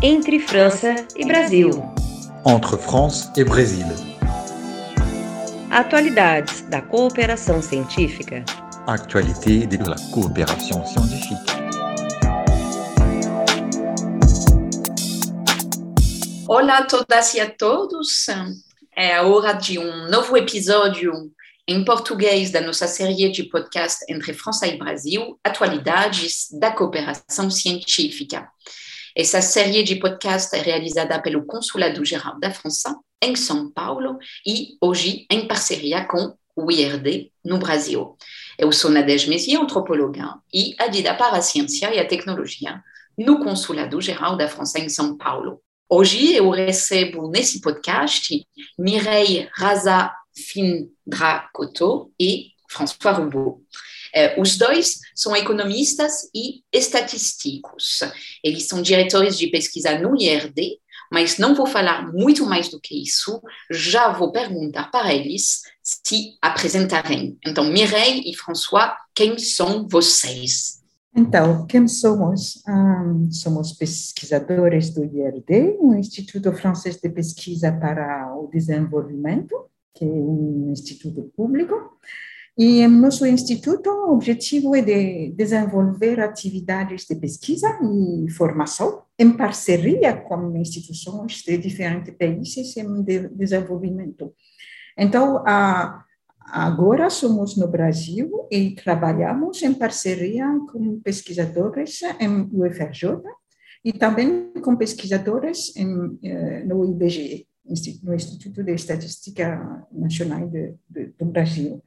Entre França e Brasil. Entre France et Brésil. Atualidades da cooperação científica. Actualité de la coopération scientifique. Olá a todas e a todos. É a hora de um novo episódio em português da nossa série de podcast Entre França e Brasil, Atualidades da Cooperação Científica. Essa série de podcast é realizada pelo Consulado Geral da França em São Paulo e hoje em parceria com o IRD no Brasil. Eu sou Nadege Messier, antropóloga e adida para a ciência e a tecnologia no Consulado Geral da França em São Paulo. Hoje eu recebo nesse podcast Mireille Raza Findracoto e François Roubaud. Eh, os dois são economistas e estatísticos. Eles são diretores de pesquisa no IRD, mas não vou falar muito mais do que isso. Já vou perguntar para eles se apresentarem. Então, Mireille e François, quem são vocês? Então, quem somos? Um, somos pesquisadores do IRD, o Instituto Francês de Pesquisa para o Desenvolvimento que é um instituto público. E em nosso instituto, o objetivo é de desenvolver atividades de pesquisa e formação em parceria com instituições de diferentes países em desenvolvimento. Então, agora somos no Brasil e trabalhamos em parceria com pesquisadores em UFRJ e também com pesquisadores em, eh, no IBGE no Instituto de Estatística Nacional de, de, do Brasil.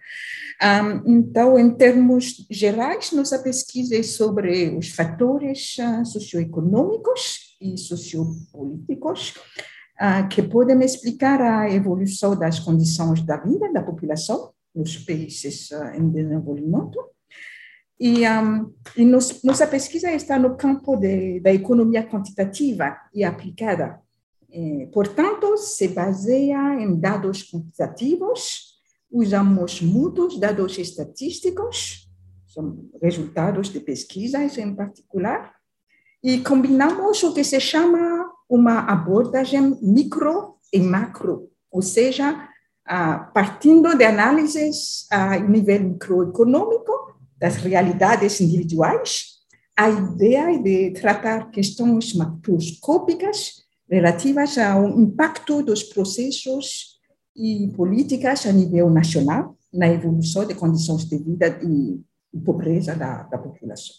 Um, então, em termos gerais, nossa pesquisa é sobre os fatores uh, socioeconômicos e sociopolíticos uh, que podem explicar a evolução das condições da vida da população nos países uh, em desenvolvimento. E, um, e nos, nossa pesquisa está no campo de, da economia quantitativa e aplicada eh, portanto, se baseia em dados quantitativos, usamos muitos dados estatísticos, são resultados de pesquisas em particular, e combinamos o que se chama uma abordagem micro e macro, ou seja, partindo de análises a nível microeconômico das realidades individuais, a ideia é de tratar questões macroscópicas relativas ao impacto dos processos e políticas a nível nacional na evolução de condições de vida e, pobreza da, da população.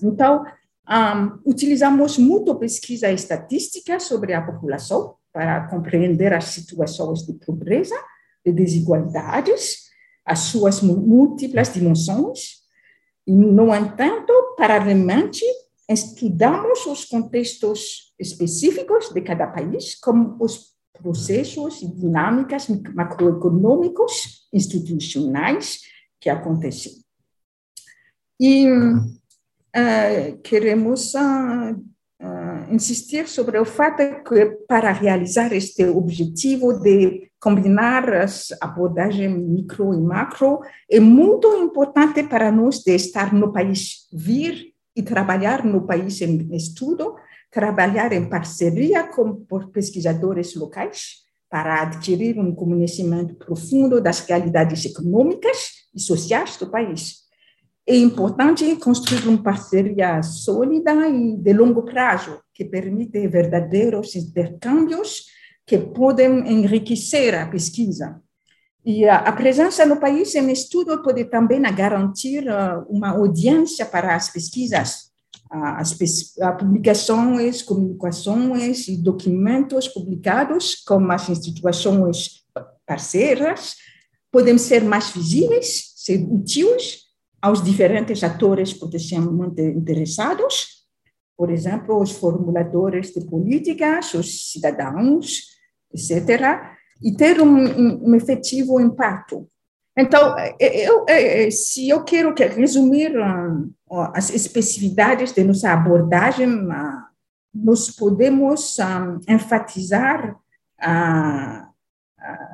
Então, um, utilizamos muito pesquisa estatística sobre a população para compreender as situações de pobreza, de desigualdades, as suas múltiplas dimensões. E, no entanto, paralelamente, estudamos os contextos específicos de cada país, como os processos e dinâmicas macroeconômicos institucionais que acontecem. E uh, queremos uh, uh, insistir sobre o fato que, para realizar este objetivo de combinar as abordagens micro e macro, é muito importante para nós de estar no país, vir e trabalhar no país em estudo, trabalhar em parceria com pesquisadores locais para adquirir um conhecimento profundo das realidades econômicas e sociais do país. É importante construir uma parceria sólida e de longo prazo, que permite verdadeiros intercâmbios que podem enriquecer a pesquisa e a, presença no país em estudo pode também garantir uh, uma audiência para as pesquisas, as publicações, comunicações e documentos publicados com as instituições parceiras podem ser mais visíveis, ser úteis aos diferentes atores potencialmente interessados, por exemplo, os formuladores de políticas, os cidadãos, etc., e ter um, um efetivo impacto. Então, eu, eu, se eu quero resumir as especificidades de nossa abordagem, nós podemos enfatizar a, a,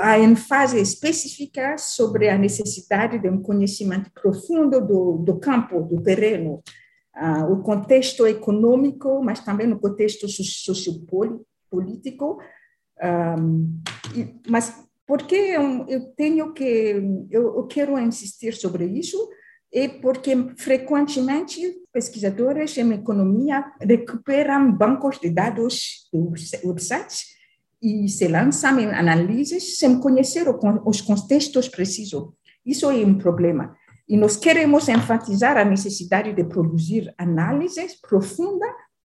a ênfase específica sobre a necessidade de um conhecimento profundo do, do campo, do terreno, o contexto econômico, mas também no contexto sociopolítico. Um, mas porque eu, eu tenho que, eu, eu quero insistir sobre isso, é porque frequentemente pesquisadores em economia recuperam bancos de dados do websites e se lançam em análises sem conhecer os contextos precisos. Isso é um problema. E nós queremos enfatizar a necessidade de produzir análises profundas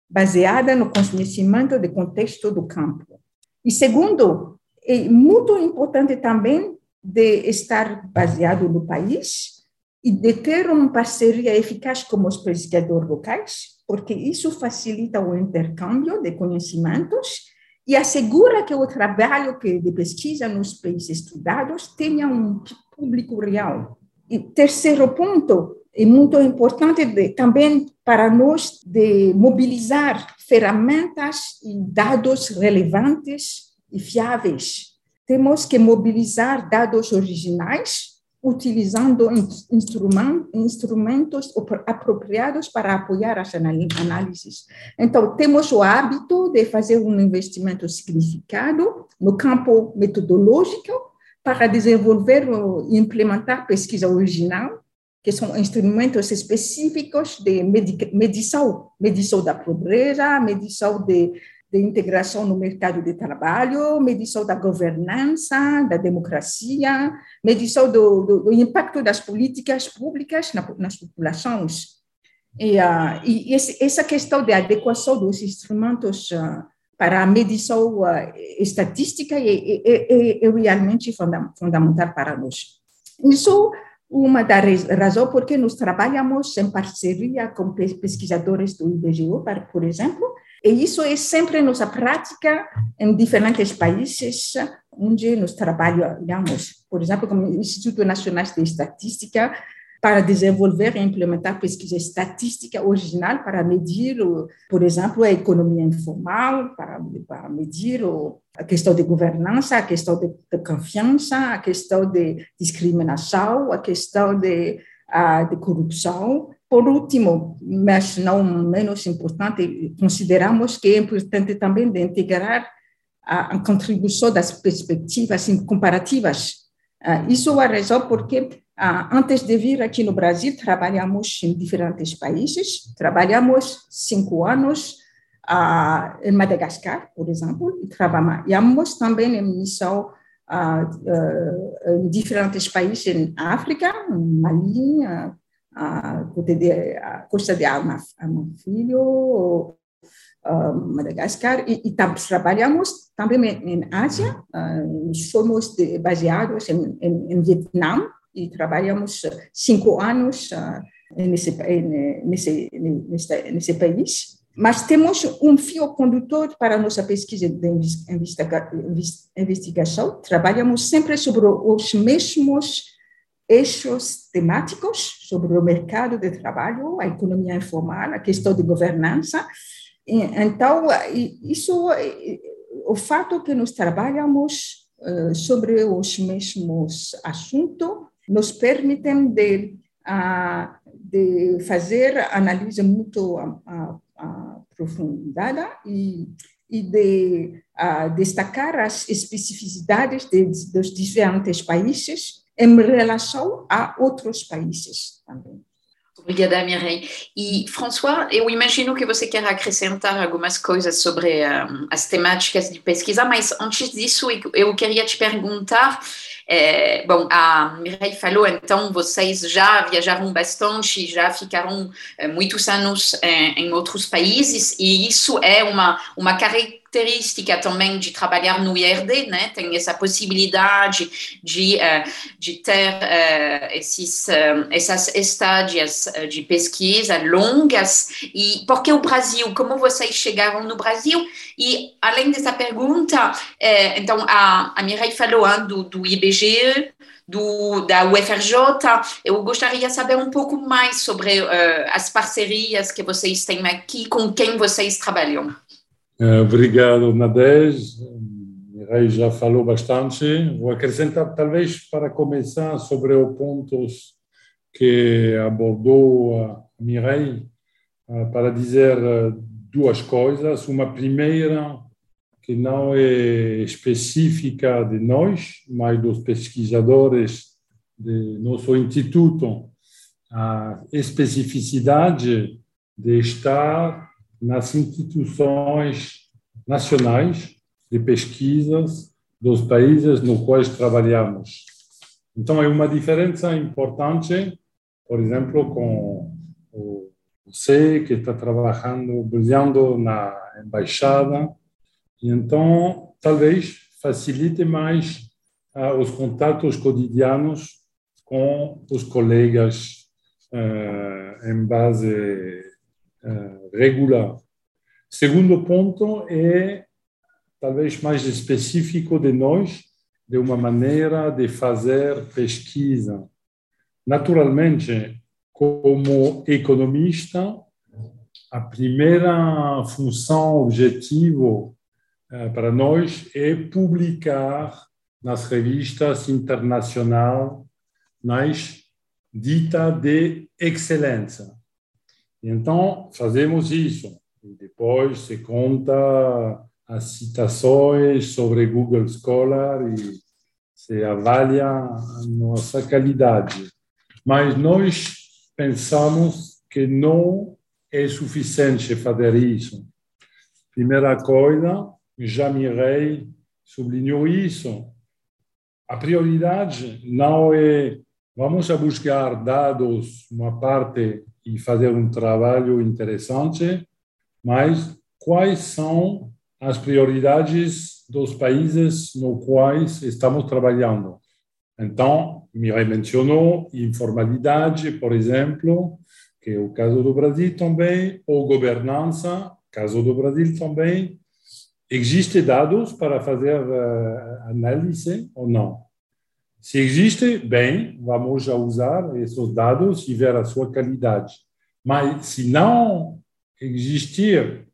baseadas no conhecimento do contexto do campo. E segundo, é muito importante também de estar baseado no país e de ter uma parceria eficaz com os pesquisadores locais, porque isso facilita o intercâmbio de conhecimentos e assegura que o trabalho que de pesquisa nos países estudados tenha um público real. E terceiro ponto, é muito importante de, também para nós de mobilizar ferramentas e dados relevantes e fiáveis. Temos que mobilizar dados originais utilizando instrumentos apropriados para apoiar as análises. Então, temos o hábito de fazer um investimento significado no campo metodológico para desenvolver e implementar pesquisa original, que são instrumentos específicos de medição, medição da pobreza, medição de de integração no mercado de trabalho, medição da governança, da democracia, medição do, do, do impacto das políticas públicas na, nas populações. E, uh, e esse, essa questão de adequação dos instrumentos uh, para a medição uh, estatística é, é, é, é, realmente fundamental para nós. Isso uma das razões porque nós trabalhamos em parceria com pesquisadores do IBGE, por exemplo, e isso é sempre nossa prática em diferentes países onde nós trabalhamos. Por exemplo, como Instituto Nacional de Estatística, para desenvolver e implementar pesquisa estatística original para medir, por exemplo, a economia informal, para, para medir a questão de governança, a questão de, de confiança, a questão de discriminação, a questão de, de corrupção. Por último, mas não menos importante, consideramos que é importante também de integrar a, a contribuição das perspectivas comparativas. Uh, isso é a razão porque, antes de vir aqui no Brasil, trabalhamos em diferentes países. Trabalhamos cinco anos uh, em Madagascar, por exemplo, e trabalhamos também em missão em diferentes países em África, Mali, a, Costa de Filho, Madagascar, e, e trabalhamos também em Ásia, somos de, baseados em, em, em, Vietnã, e trabalhamos cinco anos nesse, nesse, nesse, nesse país. Mas temos um fio condutor para a nossa pesquisa de investigação. Trabalhamos sempre sobre os mesmos eixos temáticos sobre o mercado de trabalho, a economia informal, a questão de governança. Então, isso, o fato que nós trabalhamos eh, sobre os mesmos assuntos nos permite de, de fazer análise muito aprofundada e, e de destacar as especificidades de, dos diferentes países em relação a outros países também. Obrigada, Mireille. E, François, eu imagino que você quer acrescentar algumas coisas sobre um, as temáticas de pesquisa, mas antes disso, eu queria te perguntar. É, bom, a Mireille falou, então, vocês já viajaram bastante, já ficaram é, muitos anos é, em outros países, e isso é uma, uma característica característica também de trabalhar no IRD, né? Tem essa possibilidade de, uh, de ter uh, esses, uh, essas estádios de pesquisa longas. E por que o Brasil? Como vocês chegaram no Brasil? E além dessa pergunta, então a, a Mireille falou hein, do, do IBGE, do, da UFRJ. Eu gostaria de saber um pouco mais sobre uh, as parcerias que vocês têm aqui, com quem vocês trabalham. Eh, obrigado, Nadej. Mireille já falou bastante. Vou acrescentar, talvez, para começar, sobre os pontos que abordou a Mireille. para dizer duas coisas. Uma primeira, que não é específica de nós, mas dos pesquisadores de nosso instituto, a especificidade de estar nas instituições nacionais de pesquisas dos países nos quais trabalhamos. Então, é uma diferença importante, por exemplo, com você que está trabalhando, brilhando na embaixada, e então talvez facilite mais uh, os contatos cotidianos com os colegas uh, em base uh, regular. Segundo ponto é talvez mais específico de nós, de uma maneira de fazer pesquisa. Naturalmente, como economista, a primeira função, objetivo eh, para nós é publicar nas revistas internacionais nas dita de excelência. Então, fazemos isso. E depois se conta as citações sobre Google Scholar e se avalia a nossa qualidade. Mas nós pensamos que não é suficiente fazer isso. Primeira coisa, Jamirei sublinhou isso. A prioridade não é vamos a buscar dados, uma parte, e fazer um trabalho interessante, mas quais são as prioridades dos países nos quais estamos trabalhando. Então, Mireille mencionou informalidade, por exemplo, que é o caso do Brasil também, ou governança, caso do Brasil também. Existem dados para fazer uh, análise ou não? Se existe, bem, vamos usar esses dados e ver a sua qualidade. Mas se não existir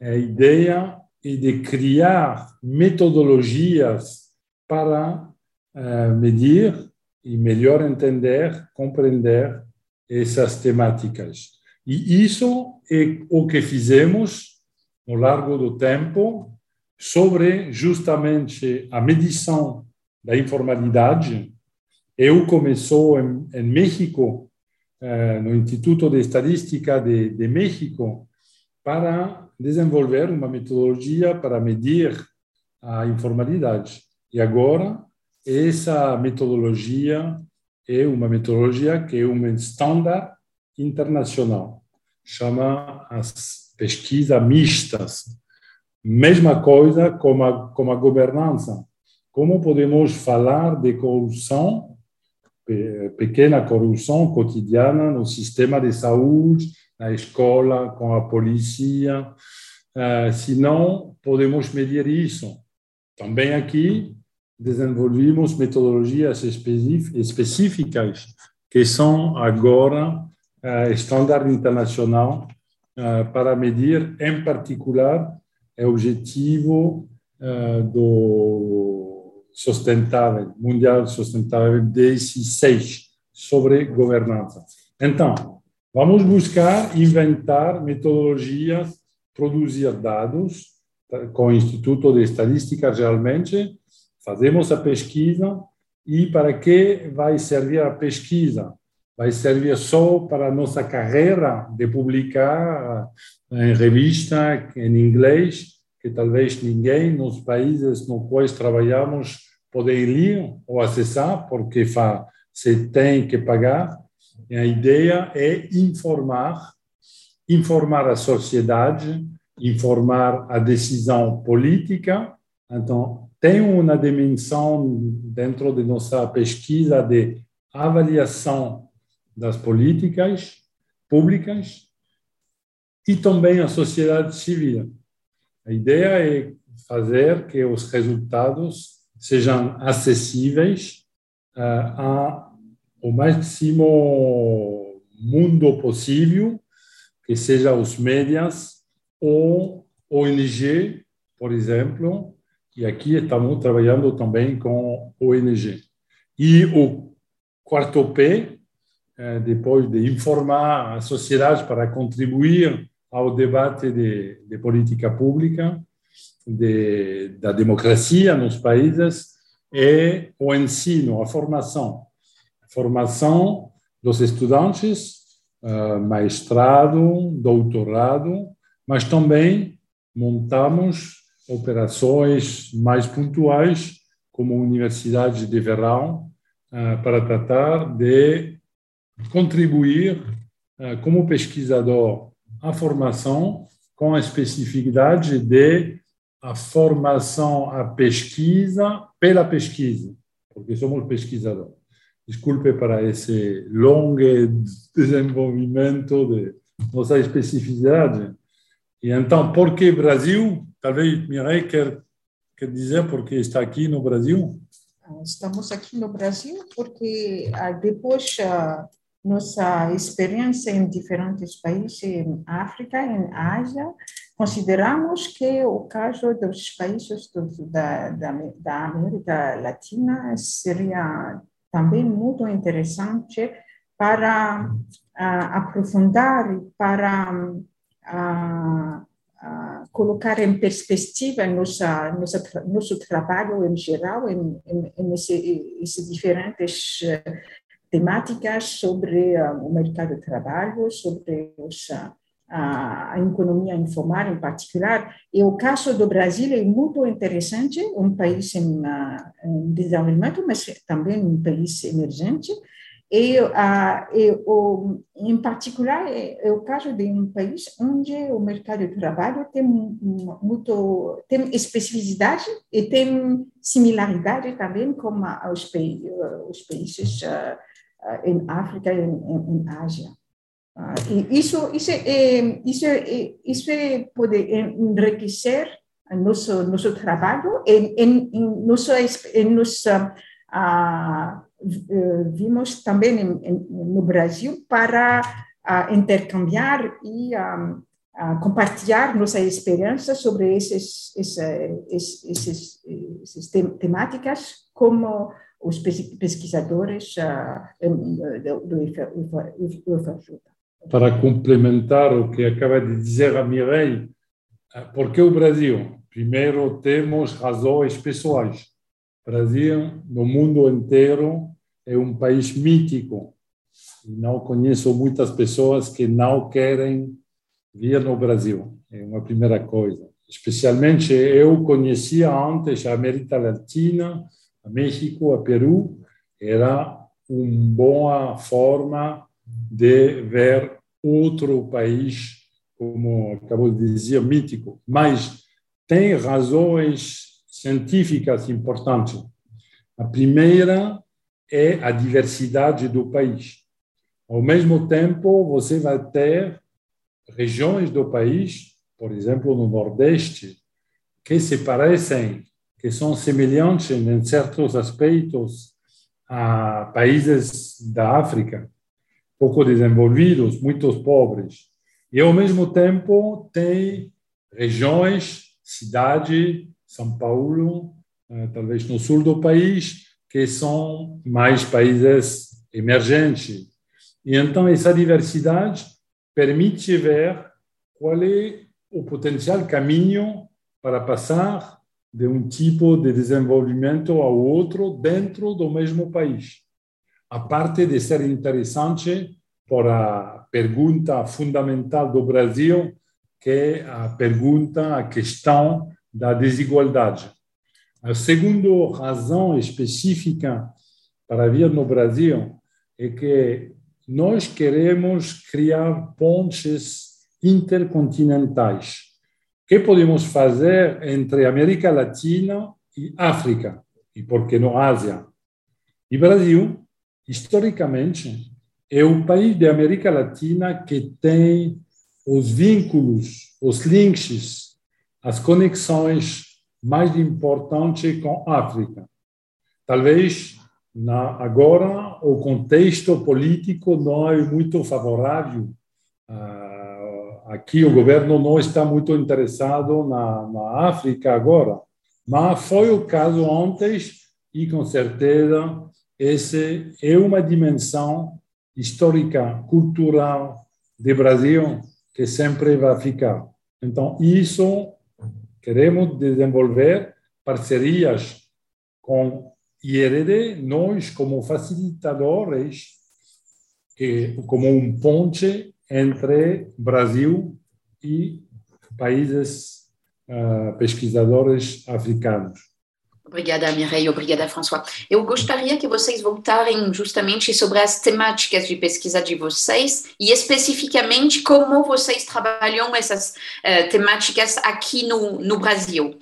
a ideia é de criar metodologias para uh, medir e melhor entender, compreender essas temáticas. E isso é o que fizemos ao longo do tempo sobre justamente a medição da informalidade. Eu começou em, em México, uh, no Instituto de Estadística de, de México, para desenvolver uma metodologia para medir a informalidade. E agora, essa metodologia é uma metodologia que é um estándar internacional. Chama as pesquisas mistas. Mesma coisa como a, como a governança. Como podemos falar de corrupção, pequena corrupção cotidiana no sistema de saúde, na escola, com a polícia, uh, senão podemos medir isso. Também aqui desenvolvemos metodologias específicas que são agora estándar internacional uh, para medir, em particular, o objetivo do sustentável, mundial sustentável 16, sobre governança. Então, Vamos buscar inventar metodologias, produzir dados com o Instituto de Estadística, realmente, fazemos a pesquisa e para que vai servir a pesquisa? Vai servir só para a nossa carreira de publicar em revista em inglês, que talvez ninguém nos países nos quais trabalhamos pode ler ou acessar, porque se tem que pagar. E a ideia é informar, informar a sociedade, informar a decisão política. Então, tem uma dimensão dentro de nossa pesquisa de avaliação das políticas públicas e também a sociedade civil. A ideia é fazer que os resultados sejam acessíveis uh, a o máximo mundo possível, que seja os médias ou ONG, por exemplo, e aqui estamos trabalhando também com ONG. E o quarto P depois de informar a sociedade para contribuir ao debate de, de política pública, de, da democracia nos países, e o ensino, a formação. A formação dos estudantes, uh, mestrado, doutorado, mas também montamos operações mais pontuais, como universidades de verão, uh, para tratar de contribuir uh, como pesquisador à formação com a especificidade de a formação à pesquisa pela pesquisa, porque somos pesquisadores. Desculpe para esse longo desenvolvimento de nossa especificidade. E então, por que Brasil? Talvez Mireille quer, quer dizer por que está aqui no Brasil? Estamos aqui no Brasil porque ah, depois ah, nossa experiência em diferentes países, em África, em Ásia, consideramos que o caso dos países do, da, da, da, América Latina seria também muito interessante para uh, aprofundar, para uh, uh, colocar em perspectiva nossa, nossa, nosso trabalho em geral, em, em, em esses diferentes temáticas sobre uh, o mercado de trabalho, sobre os, uh, a economia informal em particular. E o caso do Brasil é muito interessante, um país em, uh, em desenvolvimento, mas também um país emergente. E, e o, em particular, é, é, o caso de um país onde o mercado de trabalho tem muito tem especificidade e tem similaridade também com os, os países em África e em, em Ásia. E isso, isso, isso, isso pode enriquecer nosso nosso trabalho e em, em nosso em nossa uh, vimos também em, em, no Brasil para uh, intercambiar e uh, compartilhar nossa experiência sobre esses, esses, esses, esses temáticas como os pesquisadores do IFAJUTA. Para complementar o que acaba de dizer a Mireille, por que o Brasil? Primeiro, temos razões pessoais. O Brasil, no mundo inteiro, é um país mítico. Não conheço muitas pessoas que não querem vir no Brasil. É uma primeira coisa. Especialmente, eu conhecia antes a América Latina, a México, a Peru, era uma boa forma de ver outro país, como acabou de dizer, mítico. Mas tem razões científicas importantes. A primeira é a diversidade do país. Ao mesmo tempo, você vai ter regiões do país, por exemplo, no Nordeste, que se parecem que são semelhantes em certos aspectos a países da África, pouco desenvolvidos, muito pobres. E, ao mesmo tempo, tem regiões, cidade, São Paulo, eh, talvez no sul do país, que são mais países emergentes. E então, essa diversidade permite ver qual é o potencial caminho para passar de um tipo de desenvolvimento ao outro dentro do mesmo país. A parte de ser interessante por a pergunta fundamental do Brasil, que é a pergunta, a questão da desigualdade. A segunda razão específica para vir no Brasil é que nós queremos criar pontes intercontinentais que podemos fazer entre América Latina e África, e por que não Ásia? E Brasil, historicamente, é o país da América Latina que tem os vínculos, os links, as conexões mais importantes com a África. Talvez agora o contexto político não é muito favorável aqui o governo não está muito interessado na, na África agora, mas foi o caso antes e com certeza esse é uma dimensão histórica, cultural do Brasil que sempre vai ficar. Então, isso queremos desenvolver parcerias com IRD, nós como facilitadores, que, como um ponte entre Brasil e países uh, pesquisadores africanos. Obrigada, Mireille. Obrigada, François. Eu gostaria que vocês voltarem justamente sobre as temáticas de pesquisa de vocês e especificamente como vocês trabalham essas uh, temáticas aqui no, no Brasil.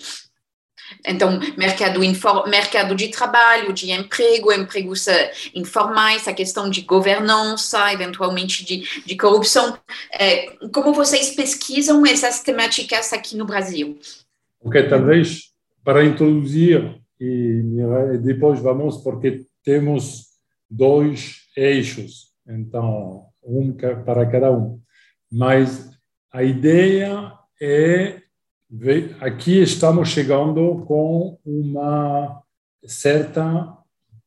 Então, mercado, mercado de trabalho, de emprego, empregos informais, a questão de governança, eventualmente de, de corrupção. Uh, como vocês pesquisam essas temáticas aqui no Brasil? Ok, talvez para introduzir e depois vamos porque temos dois eixos, então um para cada um. Mas a ideia é aqui estamos chegando com uma certa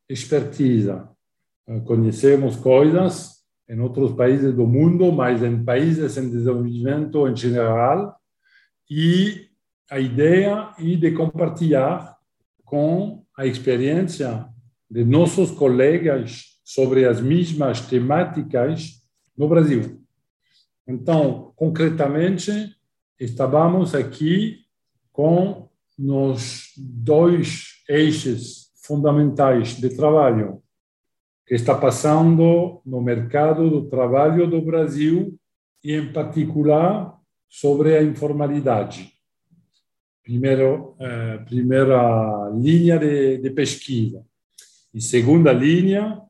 expertise. Conhecemos coisas em outros países do mundo, mas em países em desenvolvimento em geral, e a ideia é de compartilhar com a experiência de nossos colegas sobre as mesmas temáticas no Brasil. Então, concretamente, estávamos aqui com nos dois eixos fundamentais de trabalho que está passando no mercado do trabalho do Brasil e, em particular, sobre a informalidade primeiro, eh, primeira linha de, de, pesquisa. E segunda linha,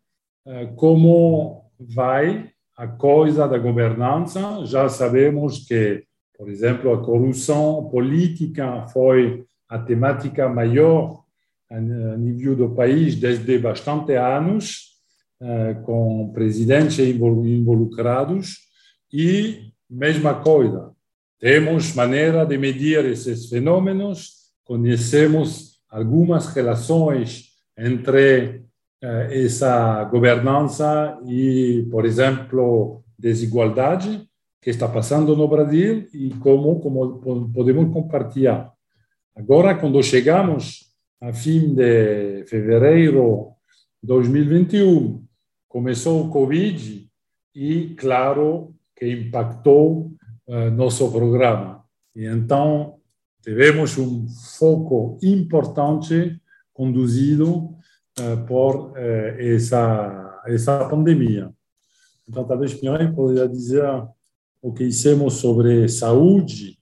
eh, como vai a coisa da governança. Já sabemos que, por exemplo, a corrupção política foi a temática maior a nível do país desde bastante anos, eh, com presidentes involucrados, e mesma coisa, temos maneira de medir esses fenômenos, conhecemos algumas relações entre eh, essa governança e, por exemplo, desigualdade que está passando no Brasil e como, como podemos compartilhar. Agora, quando chegamos a fim de fevereiro de 2021, começou o Covid e, claro, que impactou uh, nosso programa. E então tivemos um foco importante conduzido uh, por uh, essa, essa pandemia. Então, talvez Mireille poderia dizer o que hicimos sobre saúde.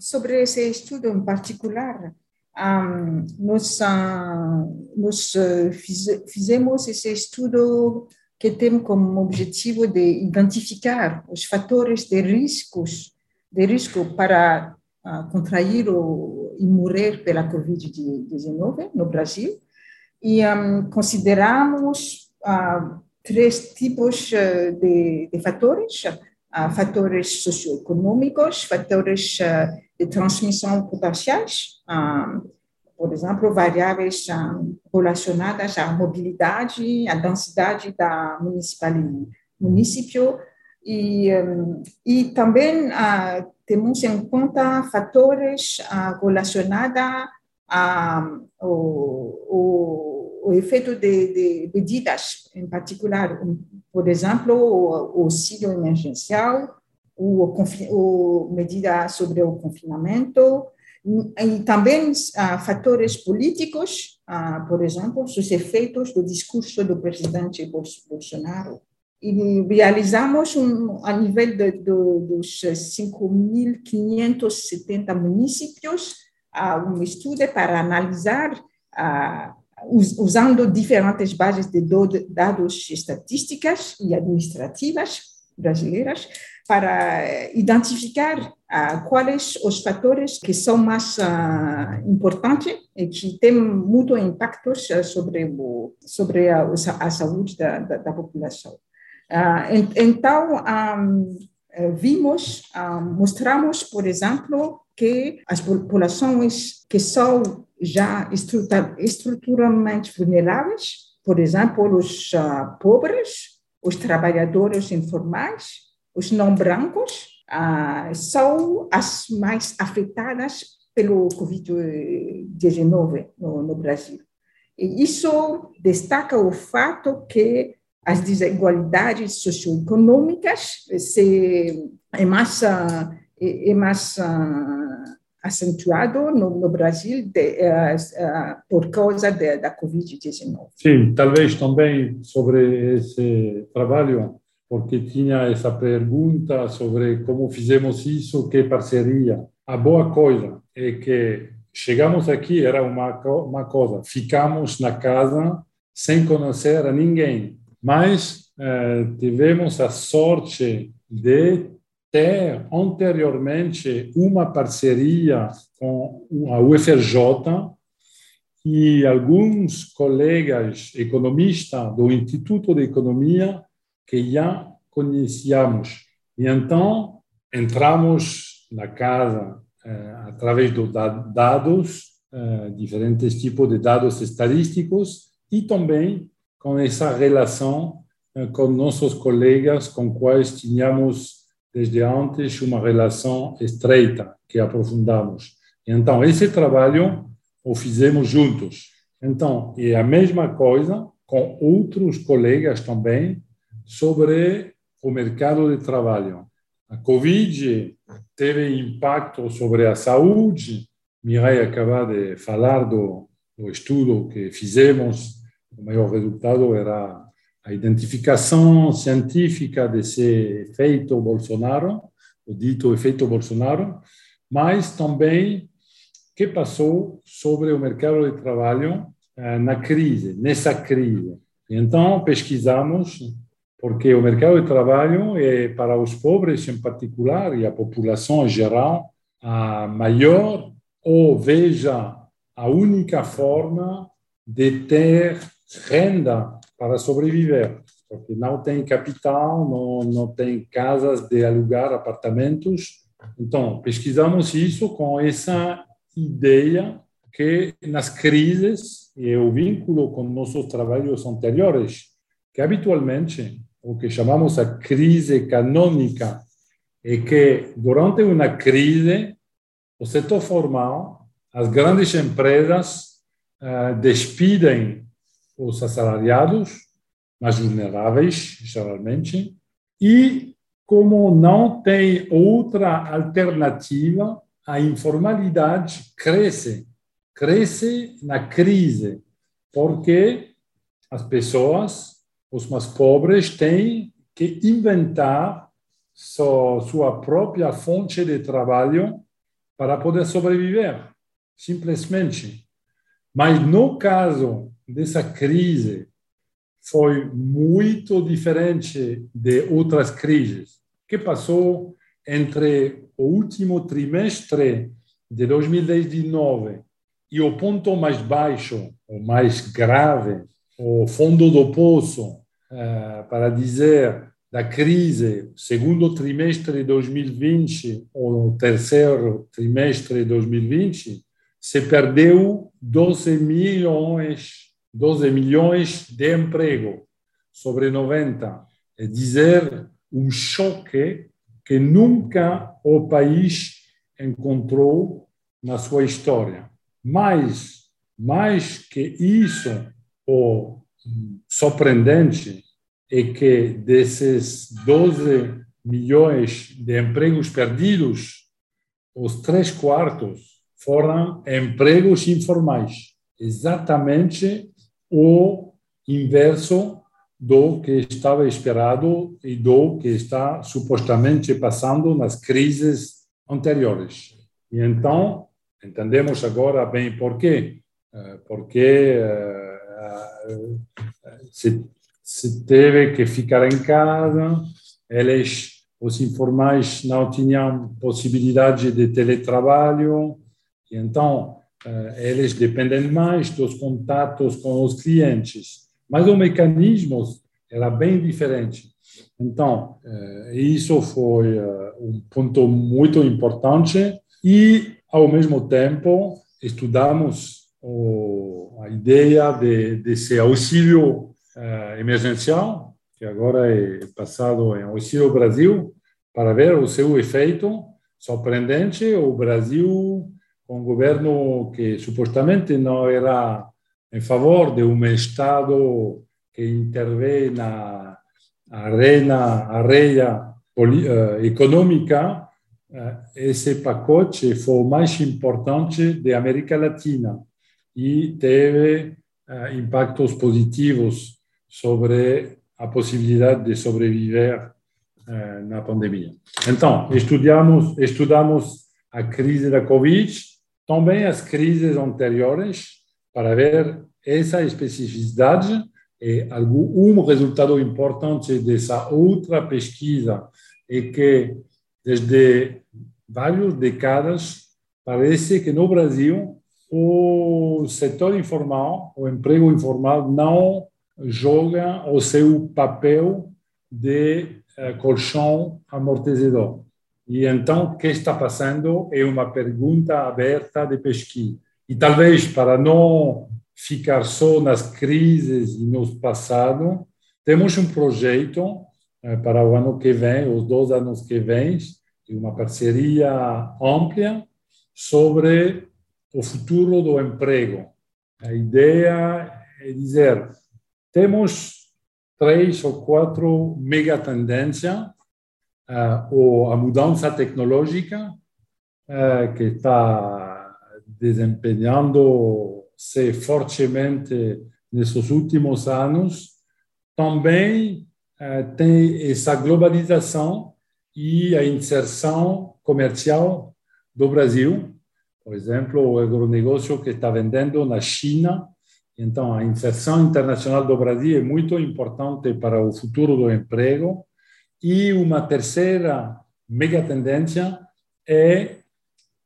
Sobre esse estudo em particular, um, nós, uh, nós fiz, fizemos esse estudo que tem como objetivo de identificar os fatores de riscos de risco para uh, contrair ou, e morrer pela Covid-19 no Brasil. E um, consideramos uh, três tipos de, de fatores: uh, fatores socioeconômicos, fatores de transmissão potenciais, por exemplo, variáveis relacionadas à mobilidade, à densidade da município. E, e também uh, temos em conta fatores relacionados ao o, o efeito de, de, medidas, em particular, por exemplo, o, auxílio emergencial, o, o medida sobre o confinamento, e também uh, fatores políticos, uh, por exemplo, os efeitos do discurso do presidente Bolsonaro. E realizamos um, a nível de, de, dos 5.570 municípios uh, um estudo para analisar, usando diferentes bases de dados estatísticas e administrativas brasileiras, para identificar uh, quais os fatores que são mais uh, importantes e que têm muito impacto sobre, o, sobre a, a saúde da, da, da população. Uh, então, um, vimos, mostramos, por exemplo, que as populações que são já estruturalmente vulneráveis, por exemplo, os pobres, os trabalhadores informais, os não brancos, ah, são as mais afetadas pelo Covid-19 no, no Brasil. E isso destaca o fato que as desigualdades socioeconômicas se, é mais, é mais acentuado no, no Brasil de, uh, uh, por causa de, da Covid-19. Sim, talvez também sobre esse trabalho, porque tinha essa pergunta sobre como fizemos isso, que parceria. A boa coisa é que chegamos aqui, era uma, uma coisa, ficamos na casa sem conhecer a ninguém, mas eh, tivemos a sorte de ter anteriormente uma parceria com a UFRJ e alguns colegas economistas do Instituto de Economia que já conhecíamos. E então entramos na casa eh, através dos dados, eh, diferentes tipos de dados estadísticos e também com essa relação eh, com nossos colegas com quais tínhamos desde antes uma relação estreita que aprofundamos. Então, esse trabalho o fizemos juntos. Então, é a mesma coisa com outros colegas também sobre o mercado de trabalho. A Covid teve impacto sobre a saúde. Mirai acaba de falar do, do estudo que fizemos. O maior resultado era a identificação científica desse efeito Bolsonaro, o dito efeito Bolsonaro, mas também que passou sobre o mercado de trabalho eh, na crise, nessa crise. Então, pesquisamos, porque o mercado de trabalho é, para os pobres em particular e a população em geral, a maior, ou veja, a única forma de ter renda para sobreviver, porque não tem capital, não, não tem casas de alugar, apartamentos. Então, pesquisamos isso com essa ideia que nas crises, e o vínculo com nossos trabalhos anteriores, que habitualmente o que chamamos a crise canônica é que durante uma crise o setor formal, as grandes empresas uh, despidem os assalariados, mais vulneráveis, geralmente, e como não tem outra alternativa, a informalidade cresce, cresce na crise, porque as pessoas, os mais pobres, têm que inventar sua própria fonte de trabalho para poder sobreviver, simplesmente. Mas no caso dessa crise foi muito diferente de outras crises. Que passou entre o último trimestre de 2019 e o ponto mais baixo, o mais grave, o fundo do poço, eh, para dizer da crise, segundo trimestre de 2020 ou terceiro trimestre de 2020, se perdeu 12 milhões 12 milhões de emprego sobre 90. É dizer, um choque que nunca o país encontrou na sua história. Mas, mais que isso, o surpreendente é que desses 12 milhões de empregos perdidos, os três quartos foram empregos informais, exatamente o inverso do que estava esperado e do que está supostamente passando nas crises anteriores. E então, entendemos agora bem por quê. Eh, porque eh, eh, se, se teve que ficar em casa, eles, os informais, não tinham possibilidade de teletrabalho, e então eles dependem mais dos contatos com os clientes, mas o mecanismo era bem diferente. Então, eh, isso foi eh, um ponto muito importante e, ao mesmo tempo, estudamos a ideia de, desse auxílio emergencial que agora é passado em Auxílio Brasil, para ver o seu efeito surpreendente. O Brasil, com um governo que supostamente não era em favor de um Estado que intervém na arena, areia econômica, esse pacote foi o mais importante da América Latina e teve impactos positivos sobre a possibilidade de sobreviver na pandemia. Então, estudamos, estudamos a crise da Covid, também as crises anteriores, para ver essa especificidade e algum um resultado importante dessa outra pesquisa é que desde várias décadas parece que no Brasil o setor informal, o emprego informal não joga o seu papel de uh, colchão amortecedor. E então, o que está passando é uma pergunta aberta de pesquisa. E talvez para não ficar só nas crises e no passado, temos um projeto uh, para o ano que vem, os dois anos que vêm, uma parceria ampla sobre o futuro do emprego. A ideia é dizer, temos três ou quatro megatendências, uh, a mudança tecnológica, uh, que está desempenhando-se fortemente nesses últimos anos, também uh, tem essa globalização e a inserção comercial do Brasil, por exemplo, o agronegócio que está vendendo na China. Então, a inserção internacional do Brasil é muito importante para o futuro do emprego. E uma terceira mega tendência é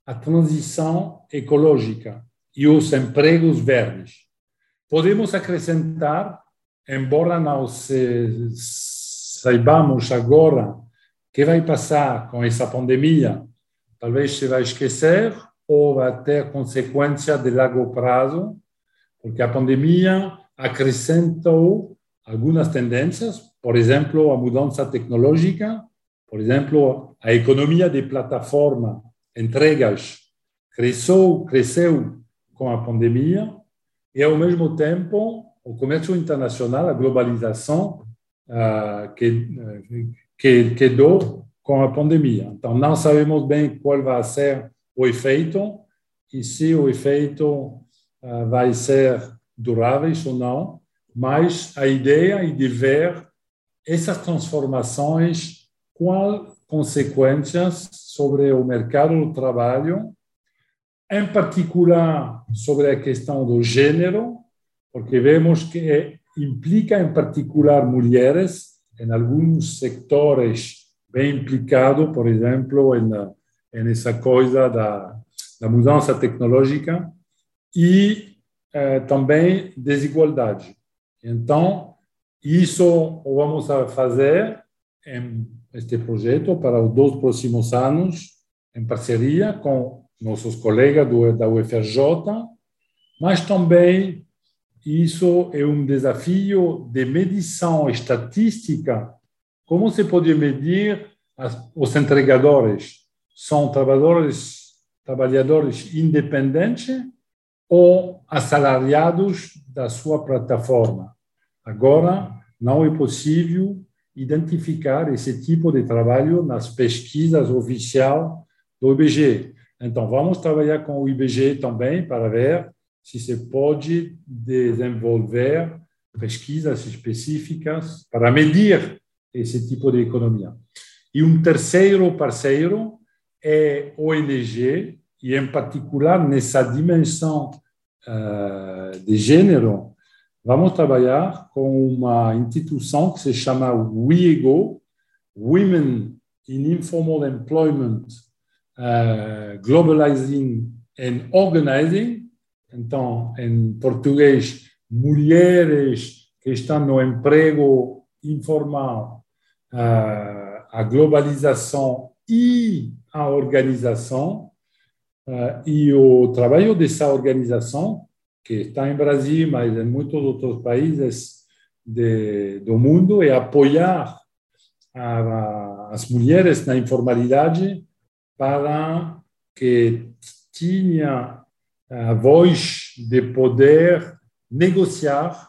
a transição ecológica e os empregos verdes. Podemos acrescentar, embora não saibamos agora que vai passar com essa pandemia, talvez se vai esquecer ou vai ter consequência de longo prazo, porque a pandemia acrescentou algumas tendências, por exemplo, a mudança tecnológica, por exemplo, a economia de plataforma, entregas, cresceu, cresceu com a pandemia, e ao mesmo tempo, o comércio internacional, a globalização, uh, que, que quedou com a pandemia. Então, não sabemos bem qual vai ser o efeito e se o efeito uh, vai ser durável ou não, mas a ideia é de ver essas transformações, quais consequências sobre o mercado do trabalho, em particular sobre a questão do gênero, porque vemos que implica em particular mulheres em alguns sectores bem implicado, por exemplo, em nessa coisa da, da mudança tecnológica e eh, também desigualdade. Então, isso vamos fazer em este projeto para os dois próximos anos, em parceria com nossos colegas do, da UFRJ, mas também isso é um desafio de medição estatística. Como se pode medir as, os entregadores? são trabalhadores, trabalhadores independentes ou assalariados da sua plataforma. Agora, não é possível identificar esse tipo de trabalho nas pesquisas oficiais do IBGE. Então, vamos trabalhar com o IBGE também para ver se se pode desenvolver pesquisas específicas para medir esse tipo de economia. E um terceiro parceiro é ONG, e em particular nessa dimensão uh, de gênero, vamos trabalhar com uma instituição que se chama WIEGO, Women in Informal Employment, uh, Globalizing and Organizing, então, em português, mulheres que estão no emprego informal, uh, a globalização e a organização e o trabalho dessa organização, que está em Brasil, mas em muitos outros países de, do mundo e apoiar a, as mulheres na informalidade para que tinha a voz de poder negociar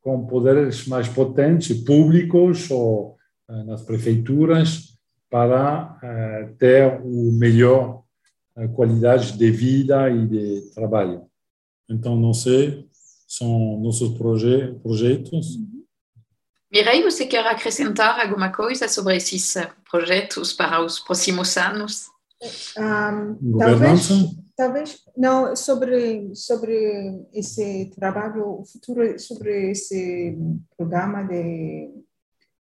com poderes mais potentes, públicos ou eh, nas prefeituras, para eh, ter o melhor eh, qualidade de vida e de trabalho. Então, não sei, são nossos proje projetos. Mireille, você quer acrescentar alguma coisa sobre esses projetos para os próximos anos? Um, talvez, talvez não sobre sobre esse trabalho o futuro sobre esse programa de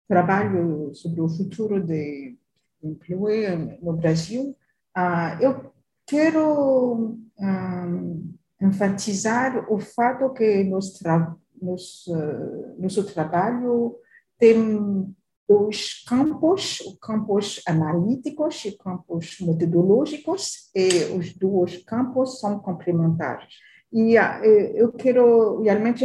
trabalho sobre o futuro de emprego no Brasil uh, eu quero um, enfatizar o fato que nos, tra nos uh, nosso trabalho tem os campos, os campos analíticos e campos metodológicos, e os dois campos são complementares. E eu quero realmente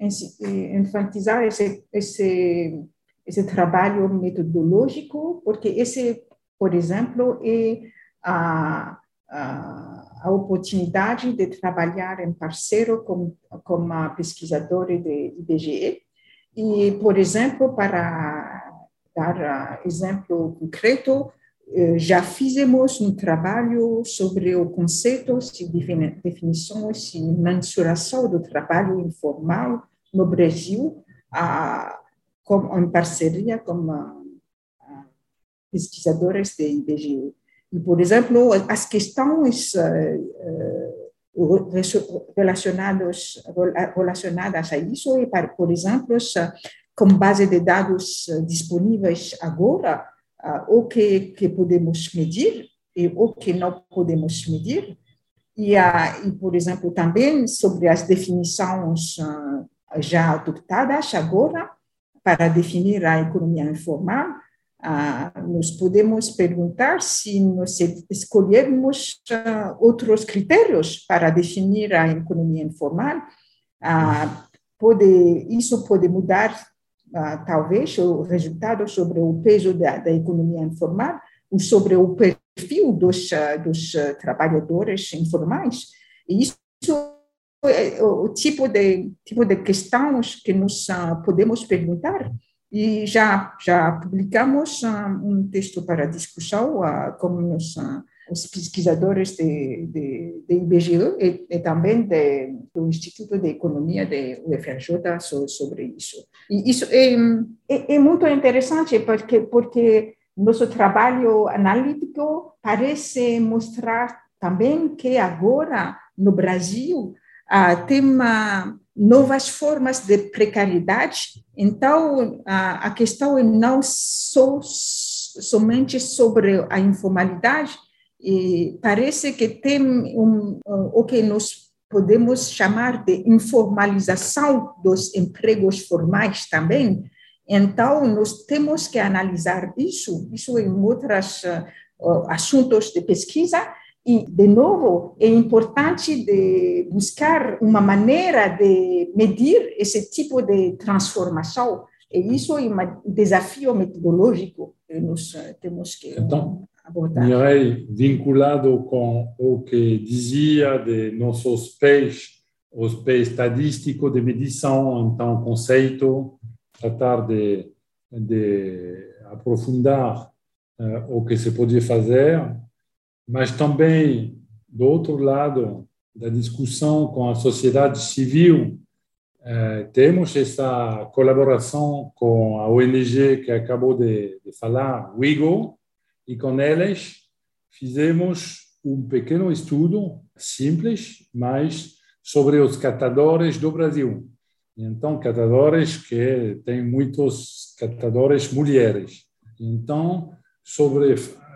enfatizar esse, esse, esse trabalho metodológico, porque esse, por exemplo, é a, a, a oportunidade de trabalhar em parceiro com, com a pesquisadora de IBGE, e, por exemplo, para dar exemplo concreto, eh, já fizemos um trabalho sobre o conceito de definições e mensuração do trabalho informal no Brasil, em parceria com pesquisadores de IBGE. E, por exemplo, as questões eh, eh, relacionadas, relacionadas a isso, por exemplo, com base de dados disponíveis agora, uh, o que, que podemos medir e o que não podemos medir. E, e por exemplo, também sobre as definições uh, já adoptadas agora para definir a economia informal, nós podemos perguntar se nós escolhermos outros critérios para definir a economia informal, pode, isso pode mudar uh, talvez, o resultado sobre o peso da, da economia informal, ou sobre o perfil dos, dos trabalhadores informais. E isso é o tipo de, tipo de questões que nós podemos perguntar. E já, já publicamos um texto para discussão, como nos os pesquisadores de, de, de IBGE e, e também de, do Instituto de Economia de UFRJ sobre isso. E isso é, é, é muito interessante porque, porque nosso trabalho analítico parece mostrar também que agora no Brasil ah, tem uma, novas formas de precariedade. Então, a, a questão é não somente sobre a informalidade, e parece que tem um, o que nós podemos chamar de informalização dos empregos formais também. Então, nós temos que analisar isso, isso em outros uh, assuntos de pesquisa, e, de novo, é importante de buscar uma maneira de medir esse tipo de transformação. E isso é um desafio metodológico que nós temos que então, Mirei, vinculado com o que dizia de nossos pés, os pés estadísticos de medição, então, conceito, tratar de, de aprofundar uh, o que se podia fazer, mas também, do outro lado da discussão com a sociedade civil, uh, temos essa colaboração com a ONG que acabou de, de falar, WIGO, e com eles fizemos um pequeno estudo simples, mas sobre os catadores do Brasil. Então, catadores que tem muitos catadores mulheres. Então, sobre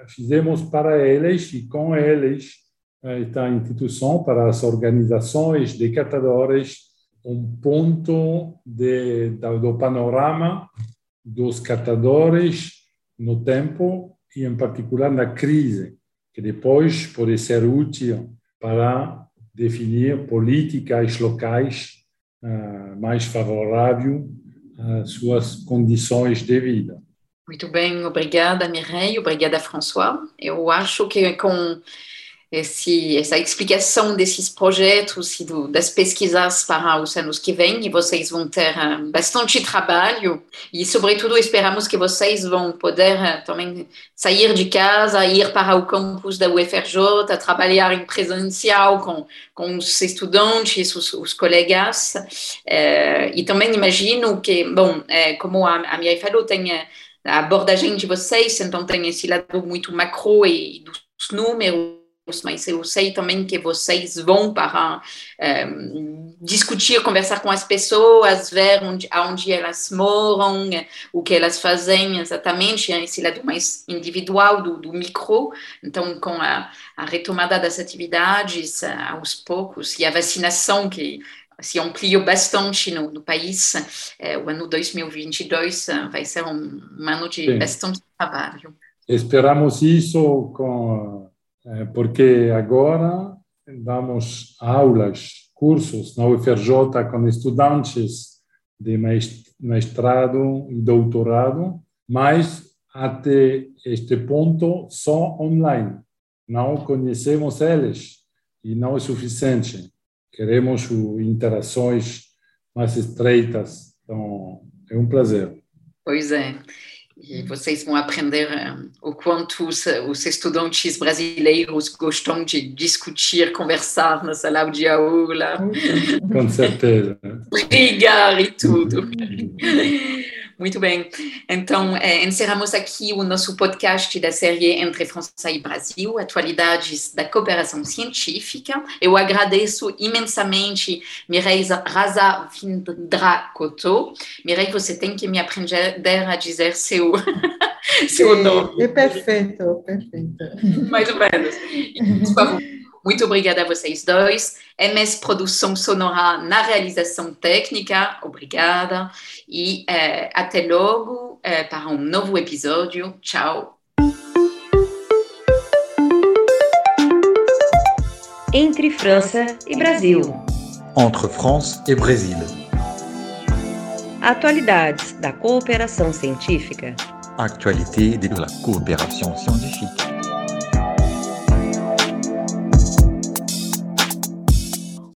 fizemos para eles e com eles esta eh, instituição para as organizações de catadores um ponto de, do panorama dos catadores no tempo e, em particular, na crise, que depois pode ser útil para definir políticas locais uh, mais favoráveis as suas condições de vida. Muito bem, obrigada, Mireille, obrigada, François. Eu acho que com esse, essa explicação desses projetos e do, das pesquisas para os anos que vêm, vocês vão ter uh, bastante trabalho, e sobretudo esperamos que vocês vão poder uh, também sair de casa, ir para o campus da UFRJ, trabalhar em presencial com, com os estudantes, os, os colegas, uh, e também imagino que, bom, como a, a Mireille falou, tem a abordagem de vocês, então tem esse lado muito macro e dos números, mas eu sei também que vocês vão para um, discutir, conversar com as pessoas, ver onde, onde elas moram, o que elas fazem exatamente, esse lado mais individual do, do micro. Então, com a, a retomada das atividades aos poucos e a vacinação que se ampliou bastante no, no país, o ano 2022 vai ser um, um ano de Sim. bastante trabalho. Esperamos isso com eh, porque agora damos aulas, cursos na UFRJ com estudantes de mestrado e doutorado, mas até este ponto só online. Não conhecemos eles e não é suficiente. Queremos interações mais estreitas. Então, é um prazer. Pois é. E vocês vão aprender um, o quanto os, os, estudantes brasileiros gostam de discutir, conversar na sala de aula. Com certeza. Brigar e tudo. Muito bem. Então, é, encerramos aqui o nosso podcast da série Entre França e Brasil, atualidades da cooperação científica. Eu agradeço imensamente Mireille Raza Vindrakoto. Mireille, você tem que me aprender a dizer seu, seu nome. É perfeito, perfeito. Mais ou menos. Por favor. Muito obrigada a vocês dois. MS Produção Sonora na realização técnica, obrigada. E eh, até logo eh, para um novo episódio. Tchau. Entre França e Brasil. Entre France et Brésil. Atualidades da cooperação científica. Actualité de la coopération scientifique.